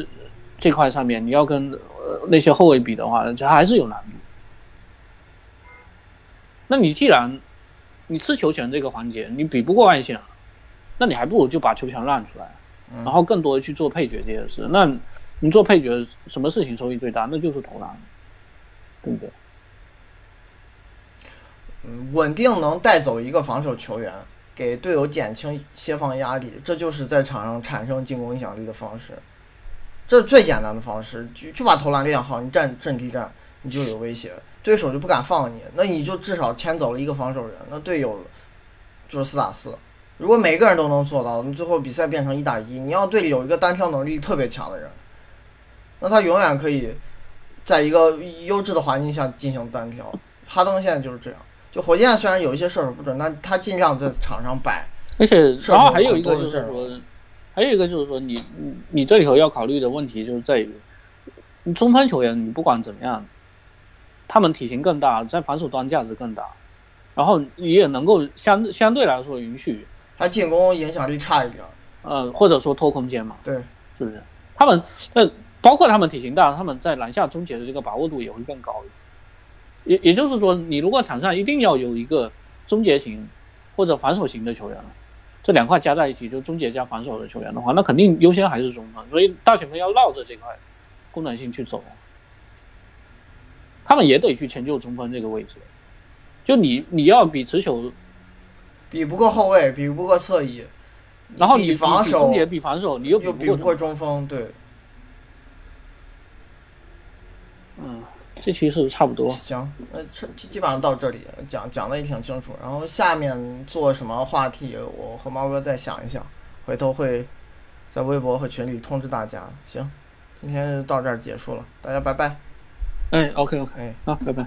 S2: 这块上面，你要跟呃那些后卫比的话，这还是有难度。那你既然你吃球权这个环节你比不过外线，那你还不如就把球权让出来，然后更多的去做配角这件事。那你做配角，什么事情收益最大？那就是投篮，对不对？
S1: 嗯，稳定能带走一个防守球员，给队友减轻协防压力，这就是在场上产生进攻影响力的方式。这最简单的方式，就就把投篮练好，你站阵地战，你就有威胁，对手就不敢放你，那你就至少牵走了一个防守人，那队友就是四打四。如果每个人都能做到，你最后比赛变成一打一，你要队里有一个单挑能力特别强的人，那他永远可以在一个优质的环境下进行单挑。哈登现在就是这样，就火箭虽然有一些射手不准，但他尽量在场上摆。
S2: 而且，
S1: 射
S2: 然后还有一个就是说，还有一个就是说你，你你这里头要考虑的问题就是在于，你中锋球员你不管怎么样，他们体型更大，在防守端价值更大，然后你也能够相相对来说允许，
S1: 他进攻影响力差一点儿，
S2: 呃，或者说拖空间嘛，
S1: 对，
S2: 是不是？他们呃，包括他们体型大，他们在篮下终结的这个把握度也会更高。也也就是说，你如果场上一定要有一个终结型或者防守型的球员，这两块加在一起就终结加防守的球员的话，那肯定优先还是中锋。所以大前锋要绕着这块功能性去走，他们也得去迁就中锋这个位置。就你你要比持球，
S1: 比不过后卫，比不过侧翼，
S2: 然后你
S1: 比防守
S2: 比终结比防守，你又比不过中锋，
S1: 对，
S2: 嗯，这其实差不多。
S1: 行，那这这基本上到这里，讲讲的也挺清楚。然后下面做什么话题，我和猫哥再想一想，回头会在微博和群里通知大家。行，今天就到这儿结束了，大家拜拜。
S2: 哎，OK OK，
S1: 哎。
S2: 好，拜拜。